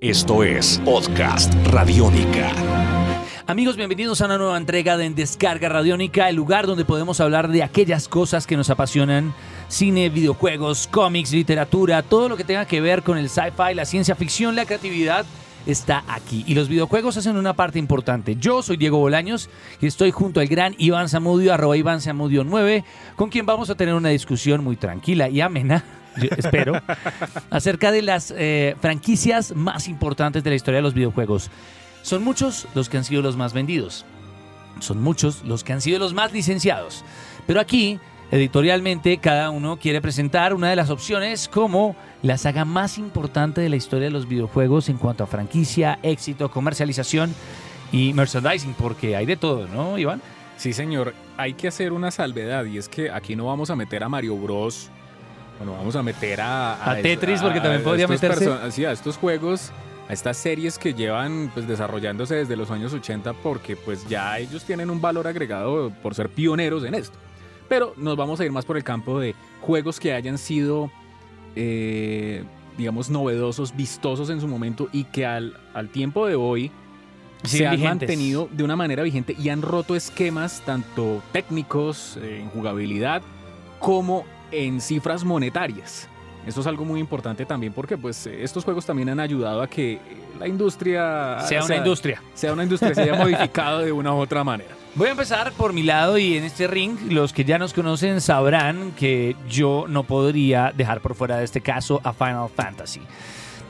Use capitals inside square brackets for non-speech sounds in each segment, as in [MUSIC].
Esto es Podcast Radiónica. Amigos, bienvenidos a una nueva entrega de En Descarga Radiónica, el lugar donde podemos hablar de aquellas cosas que nos apasionan. Cine, videojuegos, cómics, literatura, todo lo que tenga que ver con el sci-fi, la ciencia ficción, la creatividad está aquí. Y los videojuegos hacen una parte importante. Yo soy Diego Bolaños y estoy junto al gran Iván Zamudio, arroba Iván Zamudio 9, con quien vamos a tener una discusión muy tranquila y amena [LAUGHS] yo espero, [LAUGHS] acerca de las eh, franquicias más importantes de la historia de los videojuegos. Son muchos los que han sido los más vendidos. Son muchos los que han sido los más licenciados. Pero aquí, editorialmente, cada uno quiere presentar una de las opciones como la saga más importante de la historia de los videojuegos en cuanto a franquicia, éxito, comercialización y merchandising, porque hay de todo, ¿no, Iván? Sí, señor. Hay que hacer una salvedad y es que aquí no vamos a meter a Mario Bros. Bueno, vamos a meter a... A Tetris, porque también podría estos meterse. Sí, a estos juegos, a estas series que llevan pues desarrollándose desde los años 80 porque pues ya ellos tienen un valor agregado por ser pioneros en esto. Pero nos vamos a ir más por el campo de juegos que hayan sido, eh, digamos, novedosos, vistosos en su momento y que al, al tiempo de hoy se han mantenido de una manera vigente y han roto esquemas tanto técnicos, eh, en jugabilidad, como en cifras monetarias. Esto es algo muy importante también porque pues estos juegos también han ayudado a que la industria Sea una industria. sea una industria, se haya [LAUGHS] modificado de una u otra manera. Voy a empezar por mi lado y en este ring los que ya nos conocen sabrán que yo no podría dejar por fuera de este caso a Final Fantasy.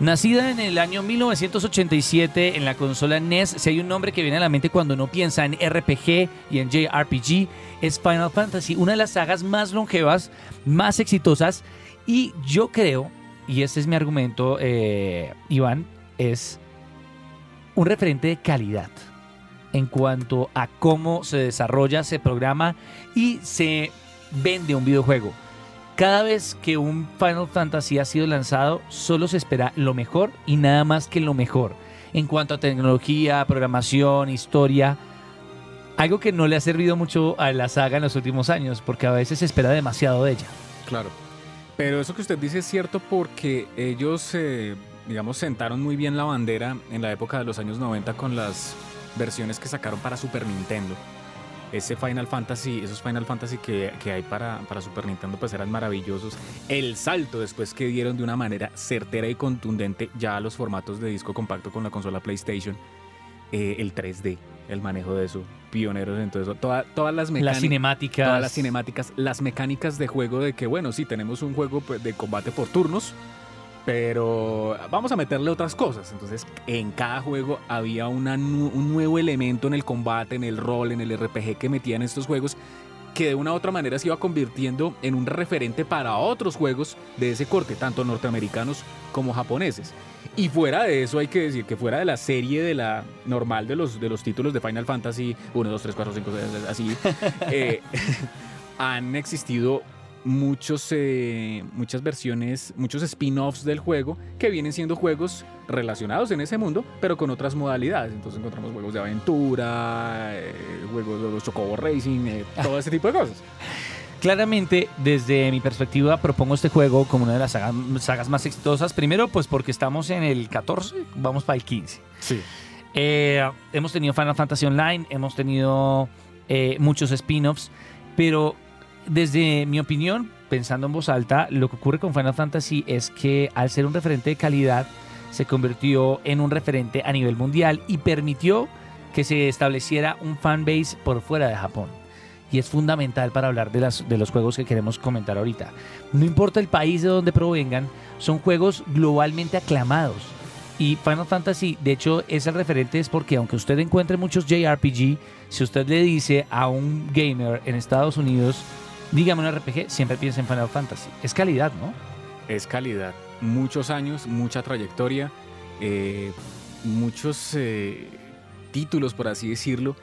Nacida en el año 1987 en la consola NES, si hay un nombre que viene a la mente cuando uno piensa en RPG y en JRPG, es Final Fantasy, una de las sagas más longevas, más exitosas y yo creo, y este es mi argumento, eh, Iván, es un referente de calidad en cuanto a cómo se desarrolla, se programa y se vende un videojuego. Cada vez que un Final Fantasy ha sido lanzado, solo se espera lo mejor y nada más que lo mejor. En cuanto a tecnología, programación, historia, algo que no le ha servido mucho a la saga en los últimos años, porque a veces se espera demasiado de ella. Claro. Pero eso que usted dice es cierto porque ellos, eh, digamos, sentaron muy bien la bandera en la época de los años 90 con las versiones que sacaron para Super Nintendo. Ese Final Fantasy, esos Final Fantasy que, que hay para, para Super Nintendo, pues eran maravillosos. El salto después que dieron de una manera certera y contundente ya a los formatos de disco compacto con la consola PlayStation, eh, el 3D, el manejo de eso, pioneros en todo eso. Toda- todas las Las mecánicas cinemáticas. todas las cinemáticas, las mecánicas de juego de que, bueno, sí, tenemos un juego pues, de combate por turnos, pero vamos a meterle otras cosas. Entonces, en cada juego había una un nuevo elemento en el combate, en el rol, en el RPG que metían estos juegos que de una u otra manera se iba convirtiendo en un referente para otros juegos de ese corte, tanto norteamericanos como japoneses. Y fuera de eso hay que decir que fuera de la serie de la normal de los, de los títulos de Final Fantasy 1, 2, 3, 4, 5, 6, así, [LAUGHS] eh, [LAUGHS] han existido muchos, eh, muchas versiones, muchos spin-offs del juego que vienen siendo juegos relacionados en ese mundo, pero con otras modalidades. Entonces encontramos juegos de aventura, eh, juegos de los Chocobo Racing, eh, todo ese tipo de cosas. [LAUGHS] Claramente, desde mi perspectiva, propongo este juego como una de las sagas, sagas más exitosas. Primero, pues porque estamos en el 14, vamos para el 15. Sí. Hemos tenido Final Fantasy Online, hemos tenido muchos spin-offs, pero desde mi opinión, pensando en voz alta, lo que ocurre con Final Fantasy es que al ser un referente de calidad, se convirtió en un referente a nivel mundial y permitió que se estableciera un fanbase por fuera de Japón. Y es fundamental para hablar de, los juegos que queremos comentar ahorita. No importa el país de donde provengan, son juegos globalmente aclamados. Y Final Fantasy, de hecho, es el referente, es porque aunque usted encuentre muchos JRPG, si usted le dice a un gamer en Estados Unidos, dígame un RPG, siempre piensa en Final Fantasy. Es calidad, ¿no? Es calidad. Muchos años, mucha trayectoria, eh, muchos eh, títulos, por así decirlo.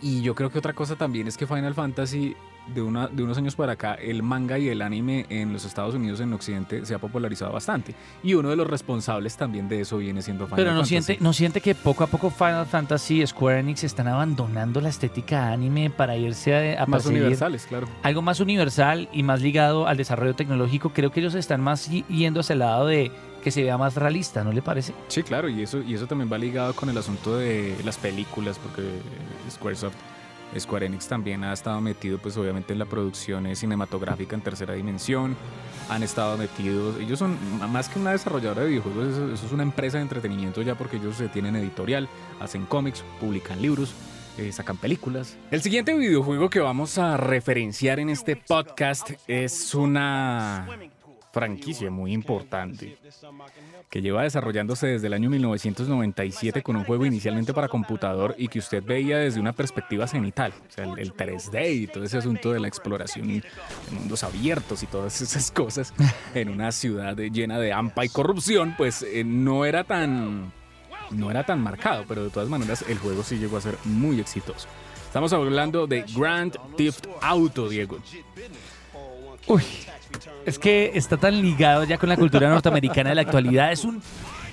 Y yo creo que otra cosa también es que Final Fantasy, de, una, de unos años para acá, el manga y el anime en los Estados Unidos, en Occidente, se ha popularizado bastante. Y uno de los responsables también de eso viene siendo Final Pero no Fantasy. siente, no siente que poco a poco Final Fantasy, Square Enix están abandonando la estética anime para irse a, a Más universales, claro. algo más universal y más ligado al desarrollo tecnológico. Creo que ellos están más yendo hacia el lado de que se vea más realista, ¿no le parece? Sí, claro, y eso, y eso también va ligado con el asunto de las películas, porque Squaresoft, Square Enix también ha estado metido, pues obviamente en la producción eh, cinematográfica en tercera dimensión, han estado metidos, ellos son más que una desarrolladora de videojuegos, eso, es una empresa de entretenimiento ya porque ellos se tienen editorial, hacen cómics, publican libros, eh, sacan películas. El siguiente videojuego que vamos a referenciar en este podcast es una franquicia muy importante que lleva desarrollándose desde el año 1997 con un juego inicialmente para computador y que usted veía desde una perspectiva cenital, el, el 3D y todo ese asunto de la exploración de mundos abiertos y todas esas cosas en una ciudad llena de hampa y corrupción, pues eh, no era tan no era tan marcado, pero de todas maneras el juego sí llegó a ser muy exitoso. Estamos hablando de Grand Theft Auto, Diego. Uy, es que está tan ligado ya con la cultura norteamericana de la actualidad. Es un,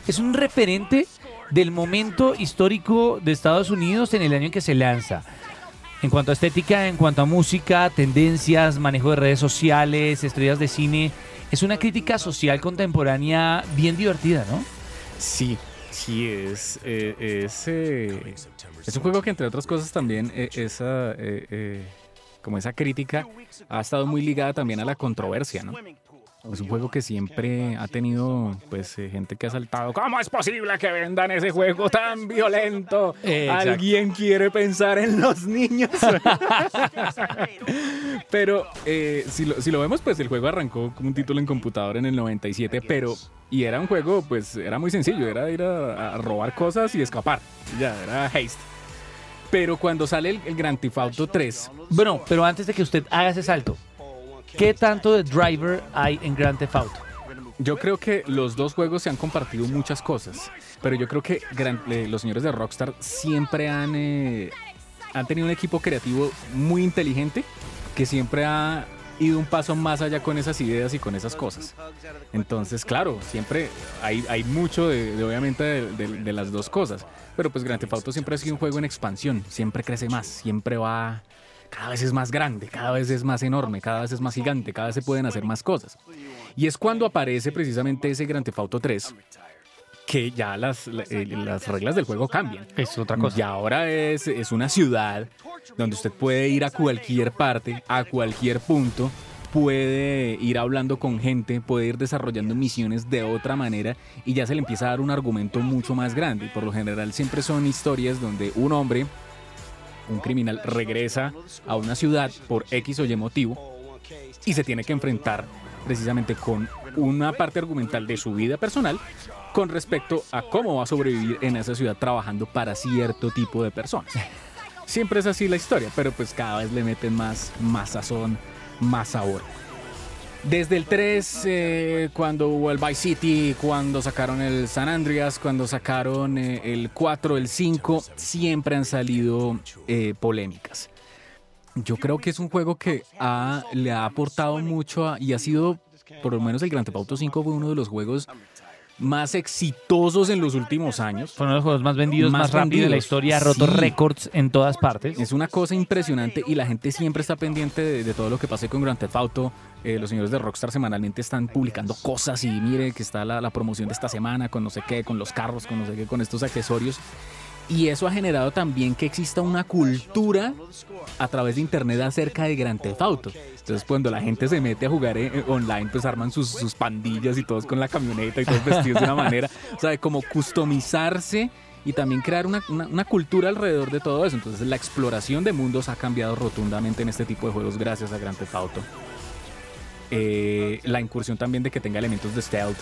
es un referente del momento histórico de Estados Unidos en el año en que se lanza. En cuanto a estética, en cuanto a música, tendencias, manejo de redes sociales, estrellas de cine, es una crítica social contemporánea bien divertida, ¿no? Sí, sí, es, eh, es, eh, es un juego que entre otras cosas también eh, esa, eh, como esa crítica ha estado muy ligada también a la controversia, ¿no? Es un juego que siempre ha tenido pues eh, gente que ha saltado. ¿Cómo es posible que vendan ese juego tan violento? Exacto. ¿Alguien quiere pensar en los niños? [LAUGHS] pero eh, si, lo, si lo vemos, pues el juego arrancó como un título en computador en el 97, pero... Y era un juego, pues era muy sencillo, era ir a, a robar cosas y escapar. Ya, era haste. Pero cuando sale el, el Grand Theft Auto 3, Bueno, pero antes de que usted haga ese salto, ¿qué tanto de driver hay en Grand Theft Auto? Yo creo que los dos juegos se han compartido muchas cosas, pero yo creo que gran- eh, los señores de Rockstar siempre han, eh, han tenido un equipo creativo muy inteligente que siempre ha ido un paso más allá con esas ideas y con esas cosas. Entonces, claro, siempre hay, hay mucho de, obviamente de, de- de las dos cosas, pero pues Grand Theft Auto siempre ha sido un juego en expansión, siempre crece más, siempre va... Cada vez es más grande, cada vez es más enorme, cada vez es más gigante, cada vez se pueden hacer más cosas. Y es cuando aparece precisamente ese Grand Theft Auto 3 que ya las, la- eh, las reglas del juego cambian. Es otra Y ahora es, es una ciudad donde usted puede ir a cualquier parte, a cualquier punto, puede ir hablando con gente, puede ir desarrollando misiones de otra manera y ya se le empieza a dar un argumento mucho más grande. Y por lo general siempre son historias donde un hombre, un criminal, regresa a una ciudad por X o Y motivo y se tiene que enfrentar precisamente con una parte argumental de su vida personal con respecto a cómo va a sobrevivir en esa ciudad trabajando para cierto tipo de personas. Siempre es así la historia, pero pues cada vez le meten más, más sazón, más sabor. Desde el 3, eh, cuando hubo el Vice City, cuando sacaron el San Andreas, cuando sacaron eh, el 4, el 5, siempre han salido eh, polémicas. Yo creo que es un juego que le ha aportado mucho y ha sido, por lo menos el Grand Theft Auto 5 fue uno de los juegos más exitosos en los últimos años. Fue uno de los juegos más vendidos, más, Más rápido de la historia, ha roto Sí. récords en todas partes. Es una cosa impresionante y la gente siempre está pendiente de, de todo lo que pase con Grand Theft Auto. Eh, los señores de Rockstar semanalmente están publicando cosas y mire que está la, la promoción de esta semana con no sé qué, con los carros, con no sé qué, con estos accesorios. Y eso ha generado también que exista una cultura a través de internet acerca de Grand Theft Auto. Entonces cuando la gente se mete a jugar eh, eh, online, pues arman sus, sus pandillas y todos con la camioneta y todos vestidos de una manera. O sea, de como customizarse y también crear una, cultura alrededor de todo eso. Entonces la exploración de mundos ha cambiado rotundamente en este tipo de juegos gracias a Grand Theft Auto. Eh, la incursión también de que tenga elementos de stealth,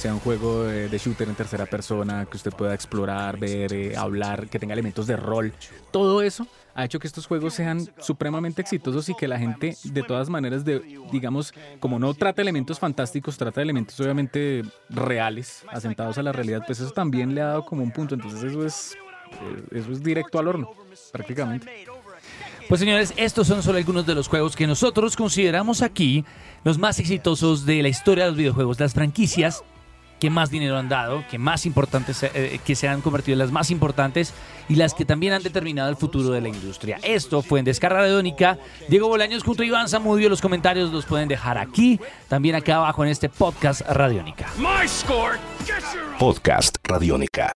sea un juego de, shooter en tercera persona, que usted pueda explorar, ver, eh, hablar, que tenga elementos de rol. Todo eso ha hecho que estos juegos sean supremamente exitosos y que la gente, de todas maneras, digamos, como no trata elementos fantásticos, trata elementos obviamente reales, asentados a la realidad, pues eso también le ha dado como un punto. Entonces eso es, eh, eso es directo al horno, prácticamente. Pues señores, estos son solo algunos de los juegos que nosotros consideramos aquí los más exitosos de la historia de los videojuegos, las franquicias que más dinero han dado, que más importantes, eh, que se han convertido en las más importantes y las que también han determinado el futuro de la industria. Esto fue en Descarga Radiónica. Diego Bolaños junto a Iván Zamudio. Los comentarios los pueden dejar aquí, también acá abajo en este podcast Radiónica. Podcast Radiónica.